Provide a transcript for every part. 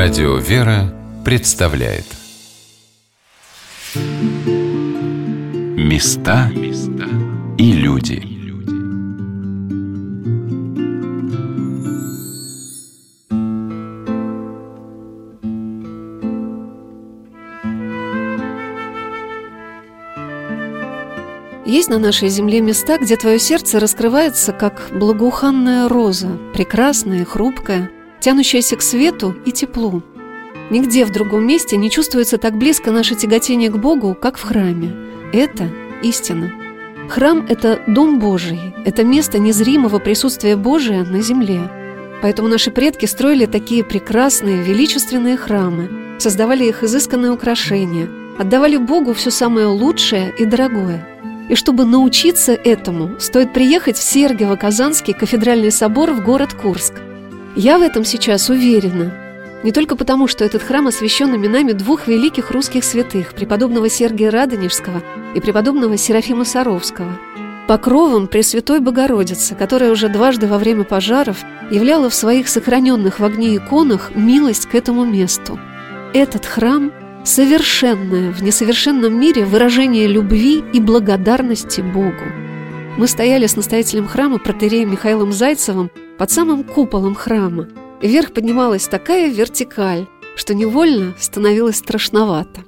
Радио «Вера» представляет. Места и люди. Есть на нашей земле места, где твое сердце раскрывается, как благоуханная роза, прекрасная и хрупкая, тянущаяся к свету и теплу. Нигде в другом месте не чувствуется так близко наше тяготение к Богу, как в храме. Это истина. Храм – это Дом Божий, это место незримого присутствия Божия на земле. Поэтому наши предки строили такие прекрасные, величественные храмы, создавали их изысканные украшения, отдавали Богу все самое лучшее и дорогое. И чтобы научиться этому, стоит приехать в Сергиево-Казанский кафедральный собор в город Курск – я в этом сейчас уверена. Не только потому, что этот храм освящен именами двух великих русских святых, преподобного Сергия Радонежского и преподобного Серафима Саровского, покровом Пресвятой Богородицы, которая уже дважды во время пожаров являла в своих сохраненных в огне иконах милость к этому месту. Этот храм – совершенное в несовершенном мире выражение любви и благодарности Богу. Мы стояли с настоятелем храма протереем Михаилом Зайцевым под самым куполом храма. Вверх поднималась такая вертикаль, что невольно становилось страшновато.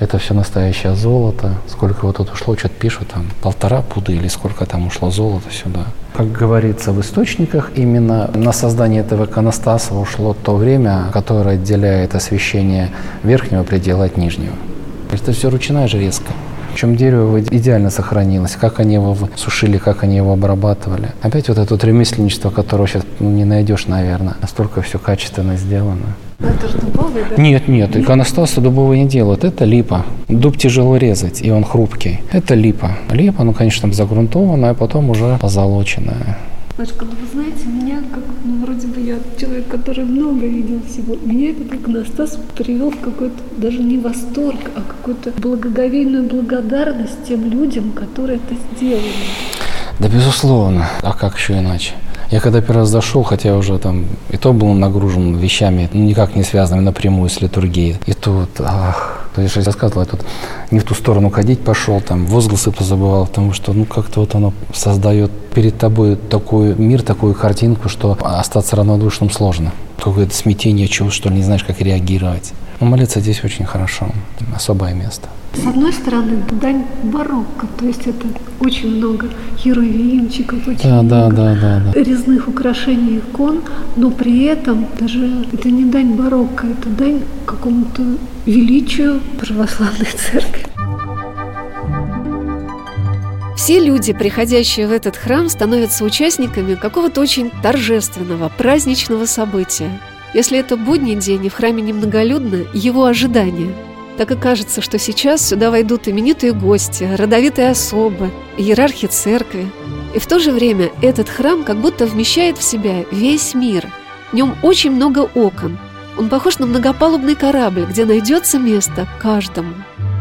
Это все настоящее золото. Сколько вот тут ушло, что-то пишут, там полтора пуда или сколько там ушло золота сюда. Как говорится в источниках, именно на создание этого иконостаса ушло то время, которое отделяет освещение верхнего предела от нижнего. Это все ручная железка. Причем дерево идеально сохранилось, как они его сушили, как они его обрабатывали. Опять вот это вот ремесленничество, которого сейчас не найдешь, наверное. Настолько все качественно сделано. Но это же дубовый, да? Нет, нет, иконостасы дубовые не делают. Это липа. Дуб тяжело резать, и он хрупкий. Это липа. Липа, ну, конечно, там загрунтованная, а потом уже позолоченная. Машка, ну вы знаете, меня как, ну вроде бы я человек, который много видел всего, меня этот иконостас привел в какой-то даже не восторг, а какую-то благоговейную благодарность тем людям, которые это сделали. Да, безусловно. А как еще иначе? Я когда первый раз зашел, хотя уже там и то был нагружен вещами, ну, никак не связанными напрямую с литургией. И тут, ах, то есть я рассказывал, я тут не в ту сторону ходить пошел, там возгласы позабывал, потому что, ну, как-то вот оно создает перед тобой такой мир, такую картинку, что остаться равнодушным сложно. Какое-то смятение чувств, что ли, не знаешь, как реагировать. Но молиться здесь очень хорошо, особое место. С одной стороны, дань барокко, то есть это очень много херувимчиков, очень да, много да, да, да, да. резных украшений икон, но при этом даже это не дань барокко, это дань какому-то величию православной церкви. Все люди, приходящие в этот храм, становятся участниками какого-то очень торжественного, праздничного события. Если это будний день и в храме немноголюдно, его ожидание – так и кажется, что сейчас сюда войдут именитые гости, родовитые особы, иерархи церкви. И в то же время этот храм как будто вмещает в себя весь мир. В нем очень много окон. Он похож на многопалубный корабль, где найдется место каждому.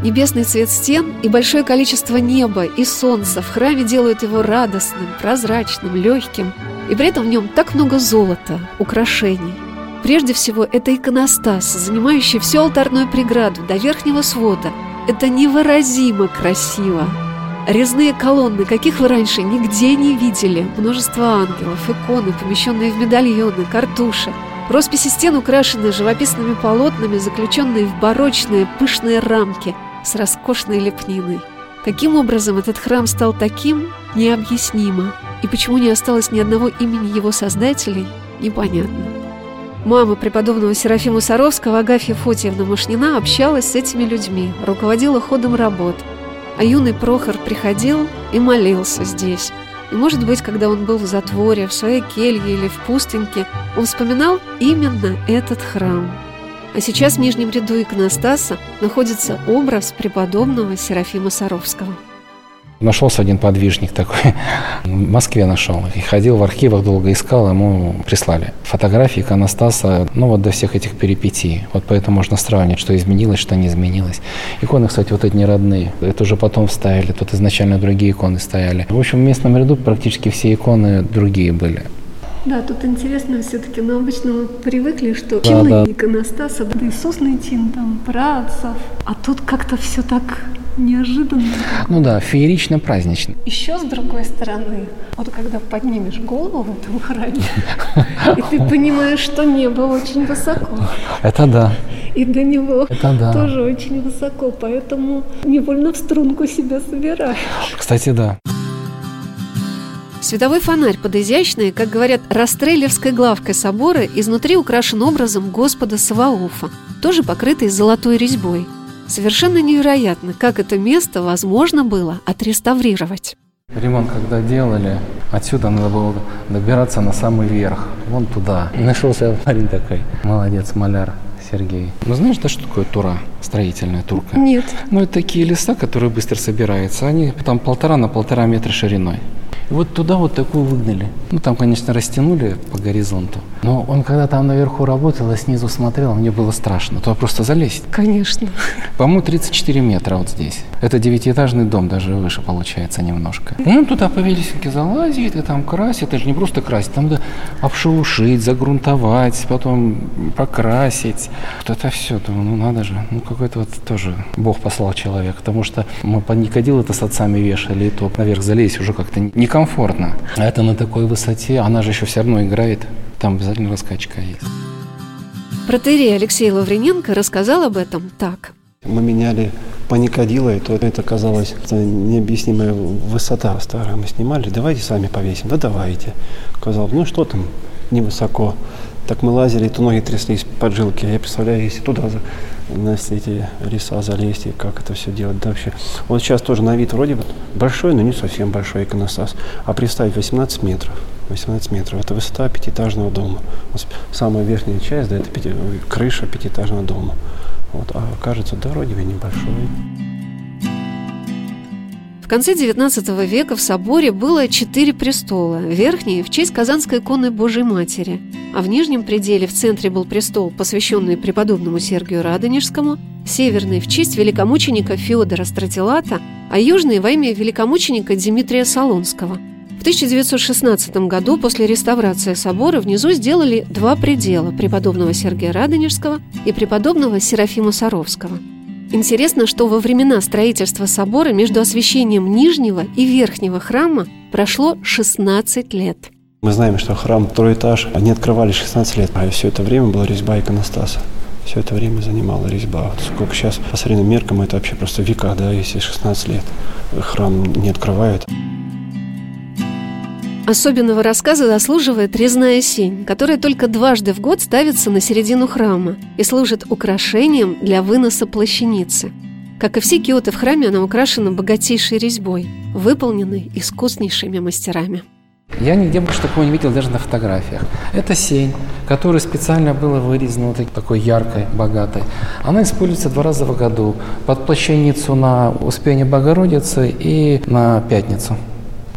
Небесный цвет стен и большое количество неба и солнца в храме делают его радостным, прозрачным, легким. И при этом в нем так много золота, украшений. Прежде всего, это иконостас, занимающий всю алтарную преграду до верхнего свода. Это невыразимо красиво. Резные колонны, каких вы раньше нигде не видели. Множество ангелов, иконы, помещенные в медальоны, картуши. Росписи стен украшены живописными полотнами, заключенные в барочные пышные рамки с роскошной лепниной. Каким образом этот храм стал таким, необъяснимо. И почему не осталось ни одного имени его создателей, непонятно. Мама преподобного Серафима Саровского, Агафья Фотиевна Машнина, общалась с этими людьми, руководила ходом работ. А юный Прохор приходил и молился здесь. И, может быть, когда он был в затворе, в своей келье или в пустыньке, он вспоминал именно этот храм. А сейчас в нижнем ряду иконостаса находится образ преподобного Серафима Саровского. Нашелся один подвижник такой, в Москве нашел. И ходил в архивах, долго искал, ему прислали фотографии иконостаса, ну вот до всех этих перипетий. Вот поэтому можно сравнить, что изменилось, что не изменилось. Иконы, кстати, вот эти не родные. Это уже потом вставили, тут изначально другие иконы стояли. В общем, в местном ряду практически все иконы другие были. Да, тут интересно все-таки, но обычно мы привыкли, что Да, тины да. иконостаса, да, Иисусный тин, там, праотцев, а тут как-то все так неожиданно. Ну да, феерично-празднично. Еще с другой стороны, вот когда поднимешь голову в этом храме, и ты понимаешь, что небо очень высоко, Это да. и до него Это да. тоже очень высоко, поэтому невольно в струнку себя собираешь. Кстати, да. Световой фонарь под изящной, как говорят, растрелевской главкой собора изнутри украшен образом Господа Саваофа, тоже покрытый золотой резьбой. Совершенно невероятно, как это место возможно было отреставрировать. Ремонт когда делали, отсюда надо было добираться на самый верх, вон туда. И нашелся парень такой, молодец, маляр Сергей. Ну знаешь, да, что такое тура, строительная турка? Нет. Ну, это такие леса, которые быстро собираются. Они там полтора на полтора метра шириной. И вот туда вот такую выгнали. Ну, там, конечно, растянули по горизонту. Но он, когда там наверху работал и снизу смотрел, мне было страшно. Туда просто залезть. Конечно. По-моему, 34 метра вот здесь. Это девятиэтажный дом, даже выше получается немножко. Ну, туда по велесенке залазит и там красит. Это же не просто красить, там надо обшелушить, загрунтовать, потом покрасить. Вот это все, думаю, ну надо же. Ну, какой-то вот тоже Бог послал человека. Потому что мы по Никодил это с отцами вешали, и то наверх залезть уже как-то некомфортно. А это на такой высоте, она же еще все равно играет. Там обязательно раскачка есть. Протерей Алексей Лаврененко рассказал об этом так. Мы меняли паникодило, и то это казалось это необъяснимая высота старая. Мы снимали, давайте сами повесим. Да давайте. Казалось, ну что там невысоко. Так мы лазили, то ноги тряслись, поджилки. Я представляю, если туда за- на эти леса залезть, и как это все делать. Да вообще. Вот сейчас тоже на вид вроде бы большой, но не совсем большой иконостас. А представь, 18 метров. 18 метров. Это высота пятиэтажного дома. Вот самая верхняя часть, да, это пяти- крыша пятиэтажного дома. Вот, а кажется, да, вроде бы небольшой. В конце XIX века в соборе было четыре престола. Верхний – в честь Казанской иконы Божьей Матери, а в нижнем пределе в центре был престол, посвященный преподобному Сергию Радонежскому, северный – в честь великомученика Феодора Стратилата, а южный – во имя великомученика Дмитрия Солонского. В 1916 году после реставрации собора внизу сделали два предела – преподобного Сергия Радонежского и преподобного Серафима Саровского – Интересно, что во времена строительства собора между освящением нижнего и верхнего храма прошло 16 лет. Мы знаем, что храм второй этаж, они открывали 16 лет, а все это время была резьба иконостаса. Все это время занимала резьба. Сколько сейчас по современным меркам это вообще просто в веках, да, если 16 лет храм не открывают. Особенного рассказа заслуживает резная сень, которая только дважды в год ставится на середину храма и служит украшением для выноса плащаницы. Как и все киоты в храме, она украшена богатейшей резьбой, выполненной искуснейшими мастерами. Я нигде больше такого не видел даже на фотографиях. Это сень, которая специально была вырезана вот такой яркой, богатой. Она используется два раза в году. Под плащаницу на Успение Богородицы и на Пятницу.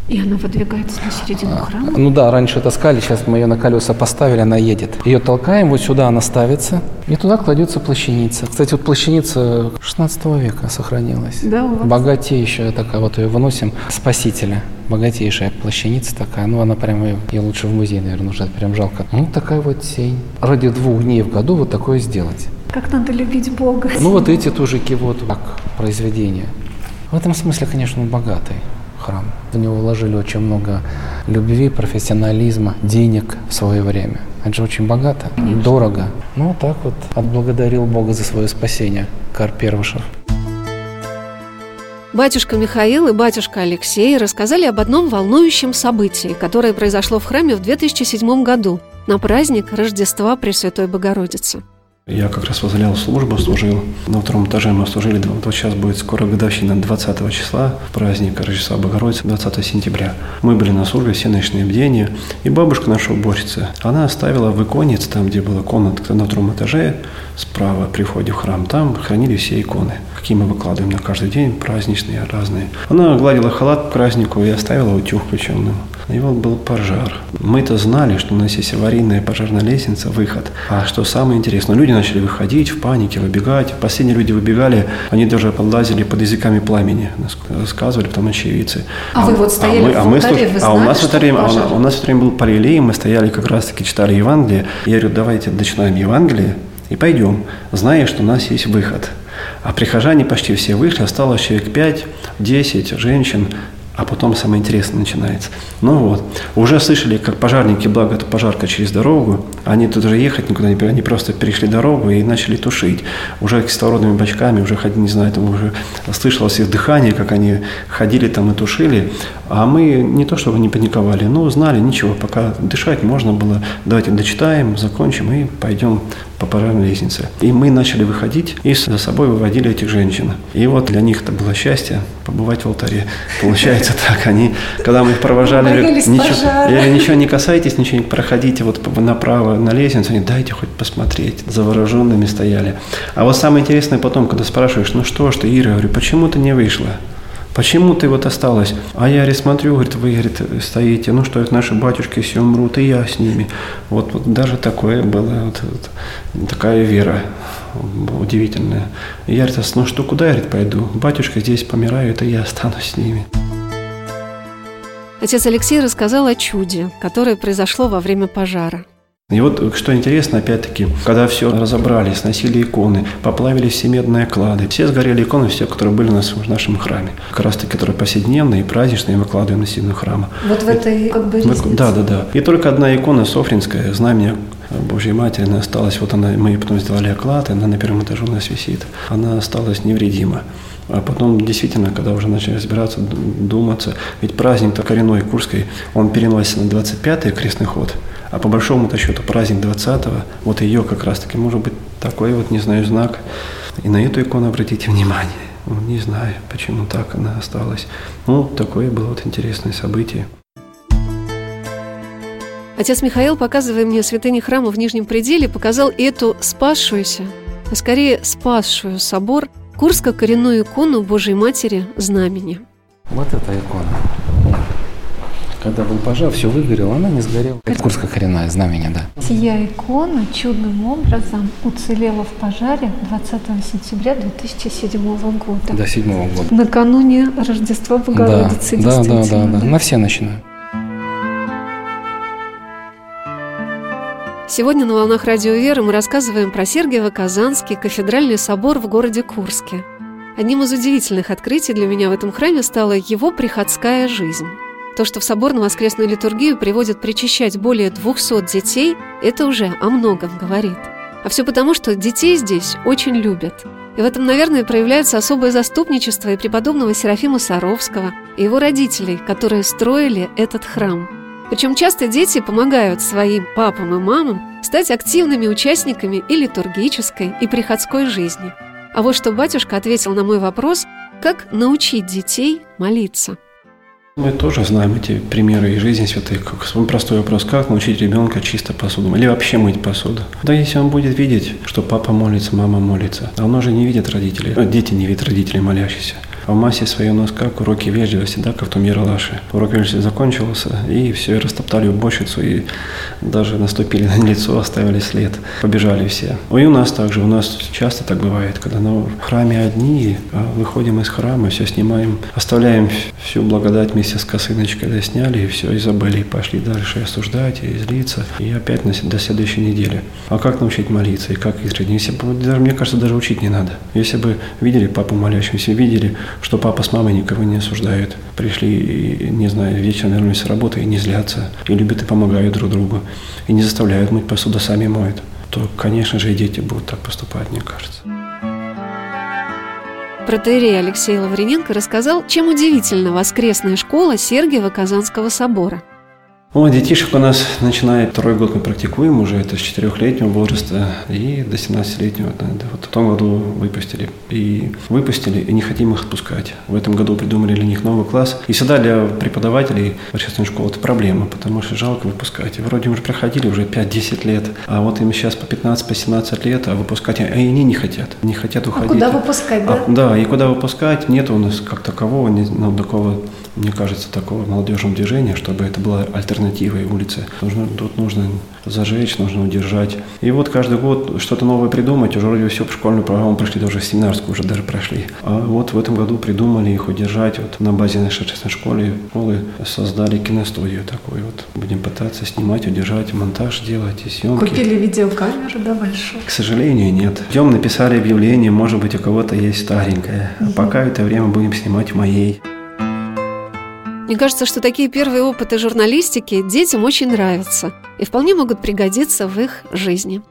И она выдвигается на середину храма. Ну да, раньше таскали, сейчас мы ее на колеса поставили, она едет. Ее толкаем, вот сюда она ставится, и туда кладется плащаница. Кстати, вот плащаница 16 века сохранилась. Да, у вас? Богатейшая такая, вот ее выносим, спасителя. Богатейшая плащаница такая, ну она прям, ее, ее лучше в музей, наверное, уже прям жалко. Ну такая вот сень. Ради двух дней в году вот такое сделать. Как надо любить Бога. Ну вот эти тоже кивот, как произведения. В этом смысле, конечно, он богатый храм. В него вложили очень много любви, профессионализма, денег в свое время. Это же очень богато, дорого. Ну, так вот отблагодарил Бога за свое спасение Кар Первышев. Батюшка Михаил и батюшка Алексей рассказали об одном волнующем событии, которое произошло в храме в 2007 году на праздник Рождества Пресвятой Богородицы. Я как раз возглавлял службу, служил. На втором этаже мы служили. Вот сейчас будет скоро годовщина 20 числа, праздник Рождества Богородицы, 20 сентября. Мы были на службе, все ночные бдения. И бабушка наша уборщица, она оставила в иконец, там, где была комната на втором этаже, справа при входе в храм, там хранили все иконы, какие мы выкладываем на каждый день, праздничные, разные. Она гладила халат к празднику и оставила утюг. Ну, И вот был пожар. Мы-то знали, что у нас есть аварийная пожарная лестница, выход. А что самое интересное, люди начали выходить в панике, выбегать. Последние люди выбегали, они даже подлазили под языками пламени, рассказывали потом очевидцы. А, а вы вот стояли а мы, в а мы, вы знали, а у нас в это время, а у нас в это время был параллелей, мы стояли как раз-таки читали Евангелие. Я говорю, давайте начинаем Евангелие и пойдем, зная, что у нас есть выход. А прихожане почти все вышли, осталось человек 5-10 женщин, а потом самое интересное начинается. Ну вот, уже слышали, как пожарники, благо это пожарка через дорогу, они тут уже ехать никуда не перешли, они просто перешли дорогу и начали тушить. Уже кислородными бачками, уже, не знаю, там уже слышалось их дыхание, как они ходили там и тушили. А мы не то чтобы не паниковали, но знали, ничего, пока дышать можно было, давайте дочитаем, закончим и пойдем по пожарной лестнице. И мы начали выходить и за собой выводили этих женщин. И вот для них это было счастье побывать в алтаре. Получается так, они, когда мы их провожали, ничего, я ничего не касайтесь, ничего не проходите вот направо на лестницу, они дайте хоть посмотреть. Завороженными стояли. А вот самое интересное потом, когда спрашиваешь, ну что ж ты, Ира, говорю, почему ты не вышла? Почему ты вот осталась? А я говорит, смотрю, говорит, вы говорит, стоите, ну что, наши батюшки все умрут, и я с ними. Вот, вот даже такое было, вот, вот, такая вера удивительная. И я говорит, ну что, куда я говорит, пойду? Батюшка здесь помирает, и я останусь с ними. Отец Алексей рассказал о чуде, которое произошло во время пожара. И вот что интересно, опять-таки, когда все разобрали, сносили иконы, поплавили все медные клады, все сгорели иконы, все, которые были у нас в нашем храме. Как раз таки, которые повседневные и праздничные, выкладываем на стену храма. Вот в этой как бы Мы, Да, да, да. И только одна икона Софринская, знамя Божьей Матери, она осталась, вот она, мы потом сделали оклад, она на первом этаже у нас висит. Она осталась невредима. А потом, действительно, когда уже начали разбираться, думаться, ведь праздник-то коренной Курской, он переносится на 25-й крестный ход – а по большому-то счету праздник 20-го, вот ее как раз-таки может быть такой вот, не знаю, знак. И на эту икону обратите внимание. Ну, не знаю, почему так она осталась. Ну, такое было вот интересное событие. Отец Михаил, показывая мне святыни храма в Нижнем пределе, показал эту спасшуюся, а скорее спасшую собор Курско-коренную икону Божьей Матери Знамени. Вот эта икона. Когда был пожар, все выгорело, она не сгорела. Это Курская коренная знамение, да. Сия икона чудным образом уцелела в пожаре 20 сентября 2007 года. До 7 года. Накануне Рождества Богородицы, да, да, да, да, да. На все начинают. Сегодня на «Волнах Радио Веры» мы рассказываем про Сергиево-Казанский кафедральный собор в городе Курске. Одним из удивительных открытий для меня в этом храме стала его приходская жизнь. То, что в соборную воскресную литургию приводят причащать более 200 детей, это уже о многом говорит. А все потому, что детей здесь очень любят. И в этом, наверное, проявляется особое заступничество и преподобного Серафима Саровского, и его родителей, которые строили этот храм. Причем часто дети помогают своим папам и мамам стать активными участниками и литургической, и приходской жизни. А вот что батюшка ответил на мой вопрос, как научить детей молиться – мы тоже знаем эти примеры из жизни святых. Как простой вопрос, как научить ребенка чисто посуду или вообще мыть посуду. Да если он будет видеть, что папа молится, мама молится, а он уже не видит родителей, дети не видят родителей молящихся в массе своей у нас как уроки вежливости, да, как в том Яралаше. Урок вежливости закончился, и все, растоптали уборщицу, и даже наступили на лицо, оставили след. Побежали все. И у нас также, у нас часто так бывает, когда на храме одни, а выходим из храма, все снимаем, оставляем всю благодать вместе с косыночкой, да, сняли, и все, и забыли, и пошли дальше осуждать, и злиться, и опять на, до следующей недели. А как научить молиться, и как искренне? Если бы, даже, мне кажется, даже учить не надо. Если бы видели папу молящимся, видели, что папа с мамой никого не осуждают. Пришли, не знаю, вечером вернулись с работы и не злятся, и любят и помогают друг другу, и не заставляют мыть посуду, сами моют, то, конечно же, и дети будут так поступать, мне кажется. Протеерей Алексей Лаврененко рассказал, чем удивительна воскресная школа Сергиева-Казанского собора – о, детишек у нас начинает второй год мы практикуем уже, это с четырехлетнего возраста и до 17-летнего. Да, вот в том году выпустили. И выпустили, и не хотим их отпускать. В этом году придумали для них новый класс. И всегда для преподавателей общественной школы это проблема, потому что жалко выпускать. И вроде уже проходили уже 5-10 лет, а вот им сейчас по 15-17 по лет, а выпускать, а они не хотят, не хотят а уходить. А куда выпускать, да? А, да, и куда выпускать, нет у нас как такового, не, ну, такого мне кажется, такого молодежного движения, чтобы это была альтернативой улице. Нужно, тут нужно зажечь, нужно удержать. И вот каждый год что-то новое придумать. Уже вроде все школьную программу прошли, даже семинарскую уже даже прошли. А вот в этом году придумали их удержать. Вот на базе нашей частной школы, школы создали киностудию такую. Вот будем пытаться снимать, удержать, монтаж делать и съемки. Купили видеокамеру, да, большую? К сожалению, нет. Идем, написали объявление, может быть, у кого-то есть старенькое. А пока это время будем снимать моей. Мне кажется, что такие первые опыты журналистики детям очень нравятся и вполне могут пригодиться в их жизни.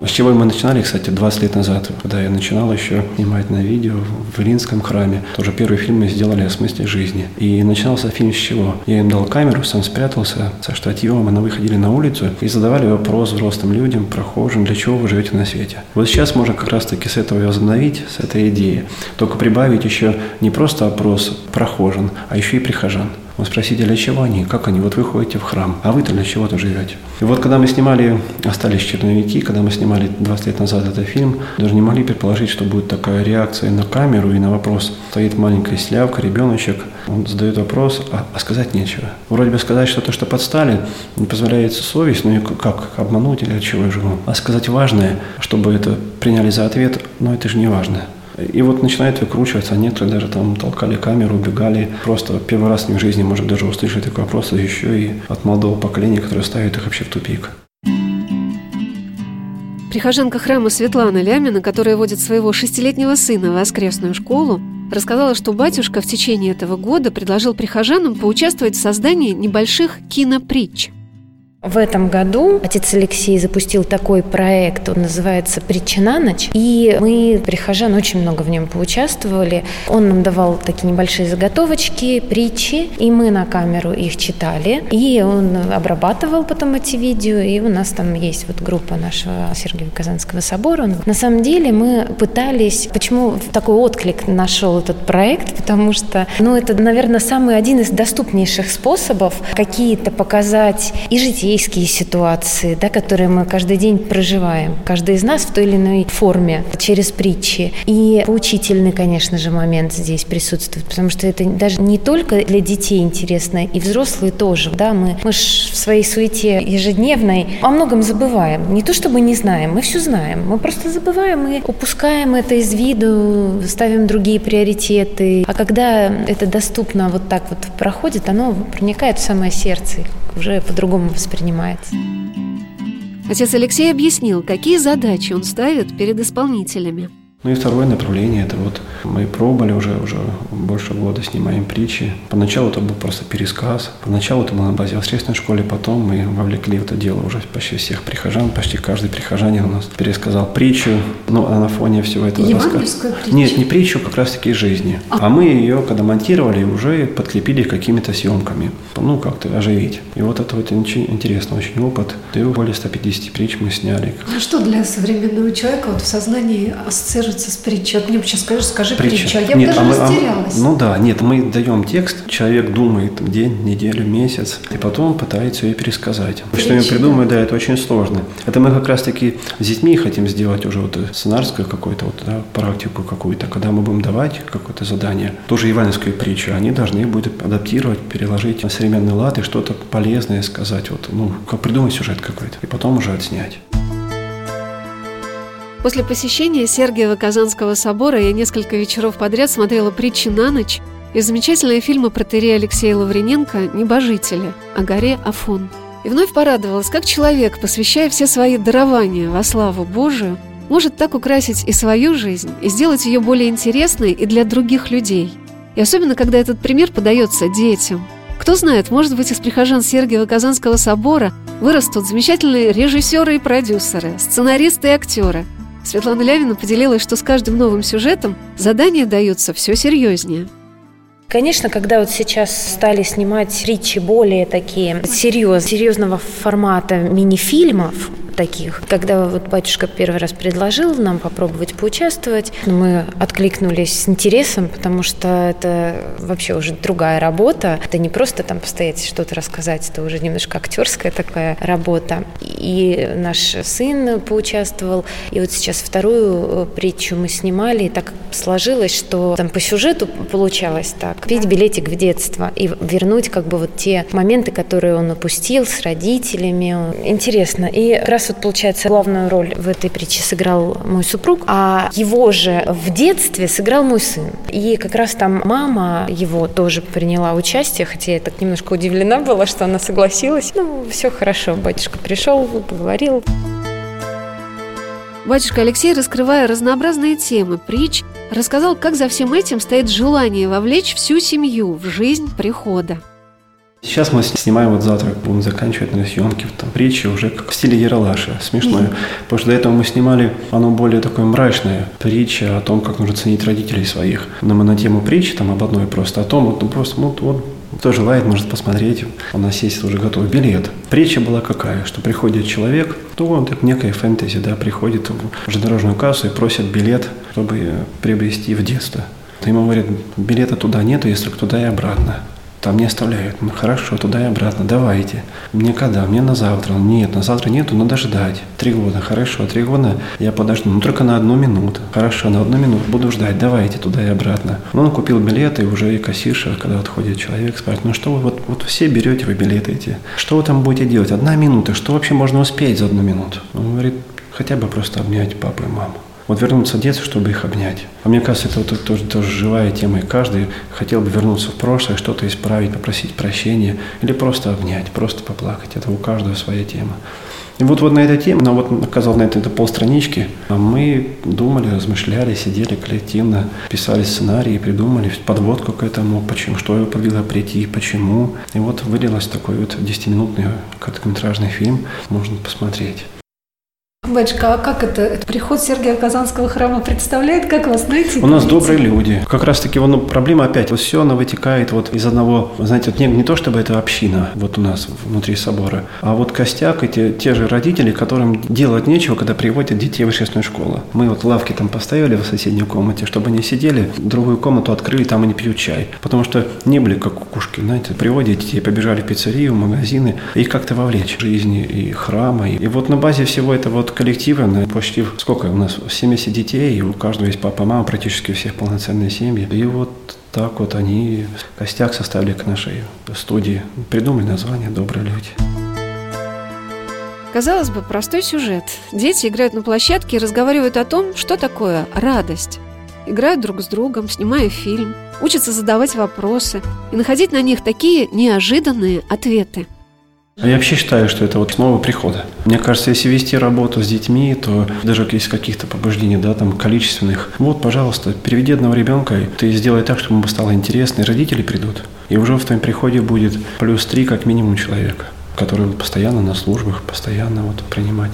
С чего мы начинали, кстати, 20 лет назад, когда я начинал еще снимать на видео в Илинском храме. Тоже первый фильм мы сделали о смысле жизни. И начинался фильм с чего? Я им дал камеру, сам спрятался со штативом, мы выходили на улицу и задавали вопрос взрослым людям, прохожим, для чего вы живете на свете. Вот сейчас можно как раз-таки с этого возобновить, с этой идеи. Только прибавить еще не просто опрос прохожин, а еще и прихожан. Вы спросите, для чего они, как они? Вот вы ходите в храм, а вы-то для чего-то живете. И вот когда мы снимали «Остались черновики», когда мы снимали 20 лет назад этот фильм, даже не могли предположить, что будет такая реакция на камеру и на вопрос. Стоит маленькая слявка, ребеночек, он задает вопрос, а, а сказать нечего. Вроде бы сказать что-то, что подстали, не позволяет совесть, ну и как, обмануть или от чего я живу. А сказать важное, чтобы это приняли за ответ, но это же не важно. И вот начинает выкручиваться, а некоторые даже там толкали камеру, убегали. Просто первый раз в их жизни может даже услышать такой вопрос, а еще и от молодого поколения, которое ставит их вообще в тупик. Прихожанка храма Светлана Лямина, которая водит своего шестилетнего сына в воскресную школу, рассказала, что батюшка в течение этого года предложил прихожанам поучаствовать в создании небольших кинопритч. В этом году отец Алексей запустил такой проект, он называется «Притча на ночь», и мы, прихожан, очень много в нем поучаствовали. Он нам давал такие небольшие заготовочки, притчи, и мы на камеру их читали, и он обрабатывал потом эти видео, и у нас там есть вот группа нашего Сергиева Казанского собора. На самом деле мы пытались, почему такой отклик нашел этот проект, потому что, ну, это, наверное, самый один из доступнейших способов какие-то показать и житейские житейские ситуации, да, которые мы каждый день проживаем. Каждый из нас в той или иной форме, через притчи. И поучительный, конечно же, момент здесь присутствует, потому что это даже не только для детей интересно, и взрослые тоже. Да, мы, мы ж в своей суете ежедневной о многом забываем. Не то чтобы не знаем, мы все знаем. Мы просто забываем и упускаем это из виду, ставим другие приоритеты. А когда это доступно вот так вот проходит, оно проникает в самое сердце, уже по-другому воспринимается. Отец Алексей объяснил, какие задачи он ставит перед исполнителями. Ну и второе направление, это вот мы пробовали уже, уже больше года снимаем притчи. Поначалу это был просто пересказ. Поначалу это было на базе воскресной школы, потом мы вовлекли в это дело уже почти всех прихожан, почти каждый прихожанин у нас пересказал притчу. Ну, а на фоне всего этого рассказа... Нет, не причу, как раз таки из жизни. А. а мы ее, когда монтировали, уже подкрепили какими-то съемками. Ну, как-то оживить. И вот это вот интересно очень опыт. И более 150 притч мы сняли. А что для современного человека вот в сознании ассоциируется ассоциируется с притчей. Вот мне сейчас скажешь, скажи притча. притчу. А я нет, даже а мы, растерялась. А, ну да, нет, мы даем текст, человек думает день, неделю, месяц, и потом пытается ее пересказать. Притча, что я придумаю, да. да, это очень сложно. Это мы как раз-таки с детьми хотим сделать уже вот сценарскую какую-то вот, да, практику какую-то, когда мы будем давать какое-то задание, тоже ивановскую притчу, они должны будут адаптировать, переложить на современный лад и что-то полезное сказать, вот, ну, как придумать сюжет какой-то, и потом уже отснять. После посещения Сергиева Казанского собора я несколько вечеров подряд смотрела «Притчи на ночь» и замечательные фильмы про Терри Алексея Лаврененко «Небожители» о горе Афон. И вновь порадовалась, как человек, посвящая все свои дарования во славу Божию, может так украсить и свою жизнь, и сделать ее более интересной и для других людей. И особенно, когда этот пример подается детям. Кто знает, может быть, из прихожан Сергиева Казанского собора вырастут замечательные режиссеры и продюсеры, сценаристы и актеры – Светлана Лявина поделилась, что с каждым новым сюжетом задания даются все серьезнее. Конечно, когда вот сейчас стали снимать речи более такие серьез, серьезного формата мини-фильмов, таких. Когда вот батюшка первый раз предложил нам попробовать поучаствовать, мы откликнулись с интересом, потому что это вообще уже другая работа. Это не просто там постоять что-то рассказать, это уже немножко актерская такая работа. и наш сын поучаствовал. И вот сейчас вторую э, притчу мы снимали, и так сложилось, что там по сюжету получалось так. Купить билетик в детство и вернуть как бы вот те моменты, которые он упустил с родителями. Интересно. И как раз вот получается главную роль в этой притче сыграл мой супруг, а его же в детстве сыграл мой сын. И как раз там мама его тоже приняла участие, хотя я так немножко удивлена была, что она согласилась. Ну, все хорошо, батюшка пришел, поговорил. Батюшка Алексей, раскрывая разнообразные темы притч, рассказал, как за всем этим стоит желание вовлечь всю семью в жизнь прихода. Сейчас мы снимаем вот завтра, будем заканчивать на съемки, там притчи уже как в стиле Яралаша, смешное. Потому что до этого мы снимали, оно более такое мрачное, притча о том, как нужно ценить родителей своих. Но мы на тему притчи, там об одной просто, о том, вот, ну, просто, вот, вот кто желает, может посмотреть. У нас есть уже готовый билет. Притча была какая, что приходит человек, то он так некая фэнтези, да, приходит в железнодорожную кассу и просит билет, чтобы приобрести в детство. Ему говорят, билета туда нету, если туда и обратно там не оставляют. Ну хорошо, туда и обратно, давайте. Мне когда? Мне на завтра. Нет, на завтра нету, надо ждать. Три года, хорошо, три года я подожду, ну только на одну минуту. Хорошо, на одну минуту буду ждать, давайте туда и обратно. Ну, он купил билеты, и уже и кассирша, когда отходит человек, спрашивает, ну что вы, вот, вот все берете вы билеты эти, что вы там будете делать? Одна минута, что вообще можно успеть за одну минуту? Он говорит, хотя бы просто обнять папу и маму. Вот вернуться в детство, чтобы их обнять. А мне кажется, это вот тоже, тоже живая тема, и каждый хотел бы вернуться в прошлое, что-то исправить, попросить прощения, или просто обнять, просто поплакать. Это у каждого своя тема. И вот, вот на этой теме, ну вот оказалось на этой это полстранички, а мы думали, размышляли, сидели коллективно, писали сценарии, придумали подводку к этому, почему, что его побило прийти, почему. И вот вылилось такой вот 10-минутный короткометражный фильм, можно посмотреть. Батюшка, а как это, это приход Сергия Казанского храма представляет? Как вас найти? У нас добрые люди. Как раз таки, ну, проблема опять, вот все, она вытекает вот из одного, знаете, вот не, не то чтобы это община вот у нас внутри собора, а вот костяк, эти, те же родители, которым делать нечего, когда приводят детей в воскресную школу. Мы вот лавки там поставили в соседней комнате, чтобы они сидели, другую комнату открыли, там они пьют чай. Потому что не были как кукушки, знаете, приводят детей, побежали в пиццерию, в магазины, их как-то вовлечь в жизни и храма. И вот на базе всего этого вот коллективы, на почти сколько у нас, 70 детей, и у каждого есть папа, мама, практически у всех полноценные семьи. И вот так вот они костяк составили к нашей студии. Придумали название «Добрые люди». Казалось бы, простой сюжет. Дети играют на площадке и разговаривают о том, что такое радость. Играют друг с другом, снимая фильм, учатся задавать вопросы и находить на них такие неожиданные ответы – я вообще считаю, что это вот основа прихода. Мне кажется, если вести работу с детьми, то даже есть каких-то побуждений, да, там, количественных, вот, пожалуйста, переведи одного ребенка, ты сделай так, чтобы ему стало интересно, и родители придут. И уже в твоем приходе будет плюс три как минимум человека, который постоянно на службах, постоянно вот принимать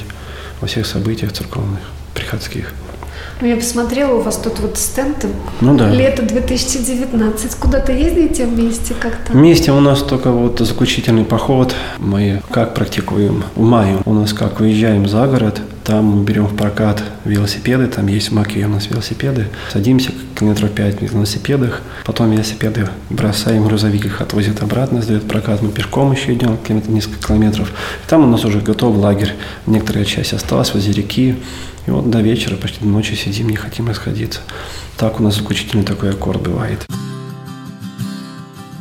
во всех событиях церковных, приходских. Ну, я посмотрела, у вас тут вот стенд ну, да. лето 2019. Куда-то ездите вместе как-то? Вместе у нас только вот заключительный поход. Мы как практикуем? В мае у нас как выезжаем за город, там берем в прокат велосипеды, там есть в Маке у нас велосипеды. Садимся километров 5 на велосипедах, потом велосипеды бросаем, грузовик их отвозит обратно, сдает прокат. Мы пешком еще идем несколько километров. Там у нас уже готов лагерь. Некоторая часть осталась возле реки. И вот до вечера, почти до ночи сидим, не хотим расходиться. Так у нас заключительный такой аккорд бывает.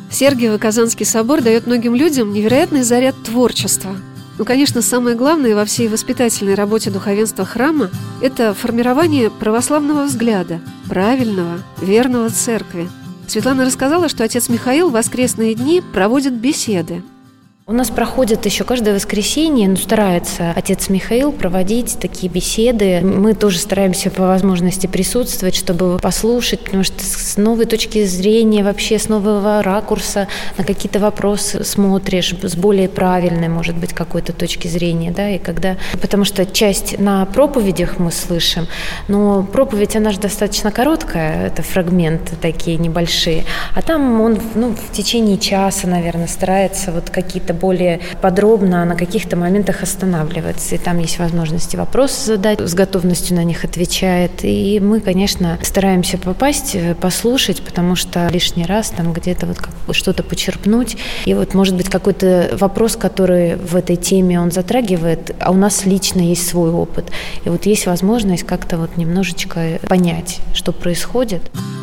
Сергиево Казанский собор дает многим людям невероятный заряд творчества. Ну, конечно, самое главное во всей воспитательной работе духовенства храма – это формирование православного взгляда, правильного, верного церкви. Светлана рассказала, что отец Михаил в воскресные дни проводит беседы – у нас проходит еще каждое воскресенье, ну, старается отец Михаил проводить такие беседы. Мы тоже стараемся по возможности присутствовать, чтобы послушать, потому что с новой точки зрения, вообще с нового ракурса на какие-то вопросы смотришь, с более правильной, может быть, какой-то точки зрения, да, и когда... Потому что часть на проповедях мы слышим, но проповедь, она же достаточно короткая, это фрагменты такие небольшие, а там он, ну, в течение часа, наверное, старается вот какие-то более подробно на каких-то моментах останавливается. И там есть возможности вопросы задать, с готовностью на них отвечает. И мы, конечно, стараемся попасть, э, послушать, потому что лишний раз там где-то вот что-то почерпнуть. И вот, может быть, какой-то вопрос, который в этой теме он затрагивает, а у нас лично есть свой опыт. И вот есть возможность как-то вот немножечко понять, что происходит. А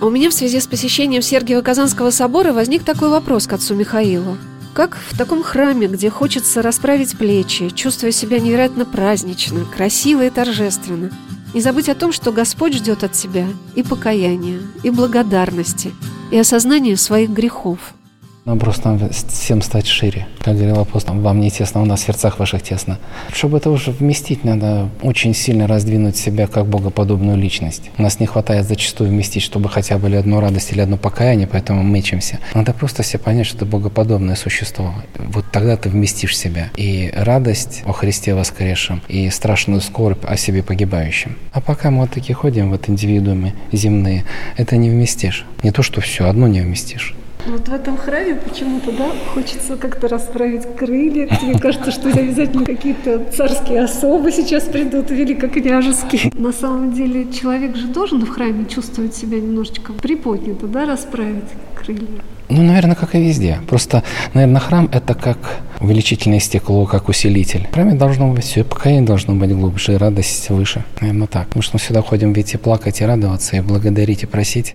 у меня в связи с посещением Сергиево-Казанского собора возник такой вопрос к отцу Михаилу. Как в таком храме, где хочется расправить плечи, чувствуя себя невероятно празднично, красиво и торжественно, не забыть о том, что Господь ждет от тебя и покаяния, и благодарности, и осознания своих грехов – нам просто надо всем стать шире. Как говорил апостол, вам не тесно, у нас в сердцах ваших тесно. Чтобы это уже вместить, надо очень сильно раздвинуть себя как богоподобную личность. У нас не хватает зачастую вместить, чтобы хотя бы одну радость, или одно покаяние, поэтому мечемся. Надо просто себе понять, что ты богоподобное существо. Вот тогда ты вместишь себя. И радость о Христе воскресшем, и страшную скорбь о себе погибающем. А пока мы вот такие ходим, вот индивидуумы земные, это не вместишь. Не то, что все, одно не вместишь. Вот в этом храме почему-то, да, хочется как-то расправить крылья. Мне кажется, что обязательно какие-то царские особы сейчас придут, великокняжеские. На самом деле человек же должен в храме чувствовать себя немножечко приподнято, да, расправить крылья. Ну, наверное, как и везде. Просто, наверное, храм – это как увеличительное стекло, как усилитель. В храме должно быть все, покаяние должно быть глубже, радость выше. Наверное, так. Потому что мы сюда ходим ведь и плакать, и радоваться, и благодарить, и просить.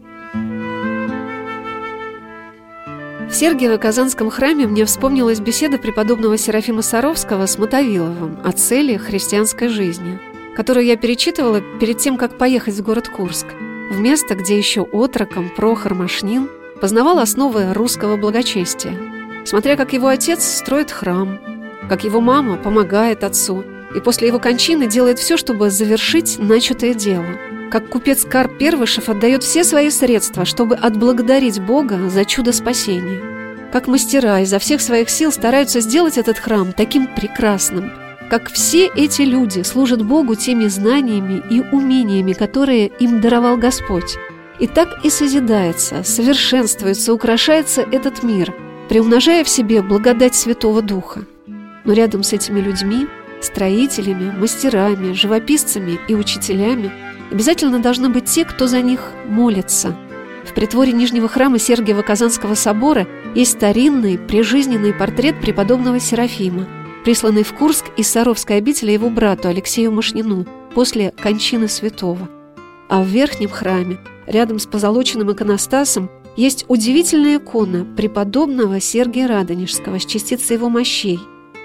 В Сергиево-Казанском храме мне вспомнилась беседа преподобного Серафима Саровского с Мотовиловым о цели христианской жизни, которую я перечитывала перед тем, как поехать в город Курск, в место, где еще отроком Прохор Машнин познавал основы русского благочестия, смотря как его отец строит храм, как его мама помогает отцу и после его кончины делает все, чтобы завершить начатое дело – как купец Карп Первышев отдает все свои средства, чтобы отблагодарить Бога за чудо спасения. Как мастера изо всех своих сил стараются сделать этот храм таким прекрасным. Как все эти люди служат Богу теми знаниями и умениями, которые им даровал Господь. И так и созидается, совершенствуется, украшается этот мир, приумножая в себе благодать Святого Духа. Но рядом с этими людьми, строителями, мастерами, живописцами и учителями – Обязательно должны быть те, кто за них молится. В притворе Нижнего храма Сергиева-Казанского собора есть старинный, прижизненный портрет преподобного Серафима, присланный в Курск из Саровской обители его брату Алексею Машнину после кончины святого. А в верхнем храме, рядом с позолоченным иконостасом, есть удивительная икона преподобного Сергия Радонежского с частицей его мощей.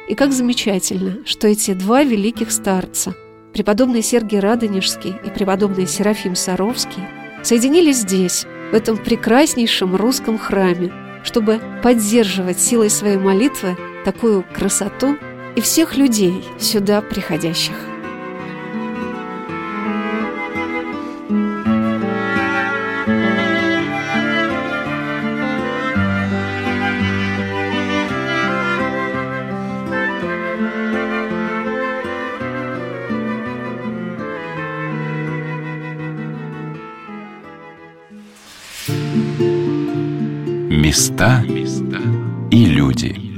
И как замечательно, что эти два великих старца – преподобный Сергий Радонежский и преподобный Серафим Саровский соединились здесь, в этом прекраснейшем русском храме, чтобы поддерживать силой своей молитвы такую красоту и всех людей сюда приходящих. Места и люди.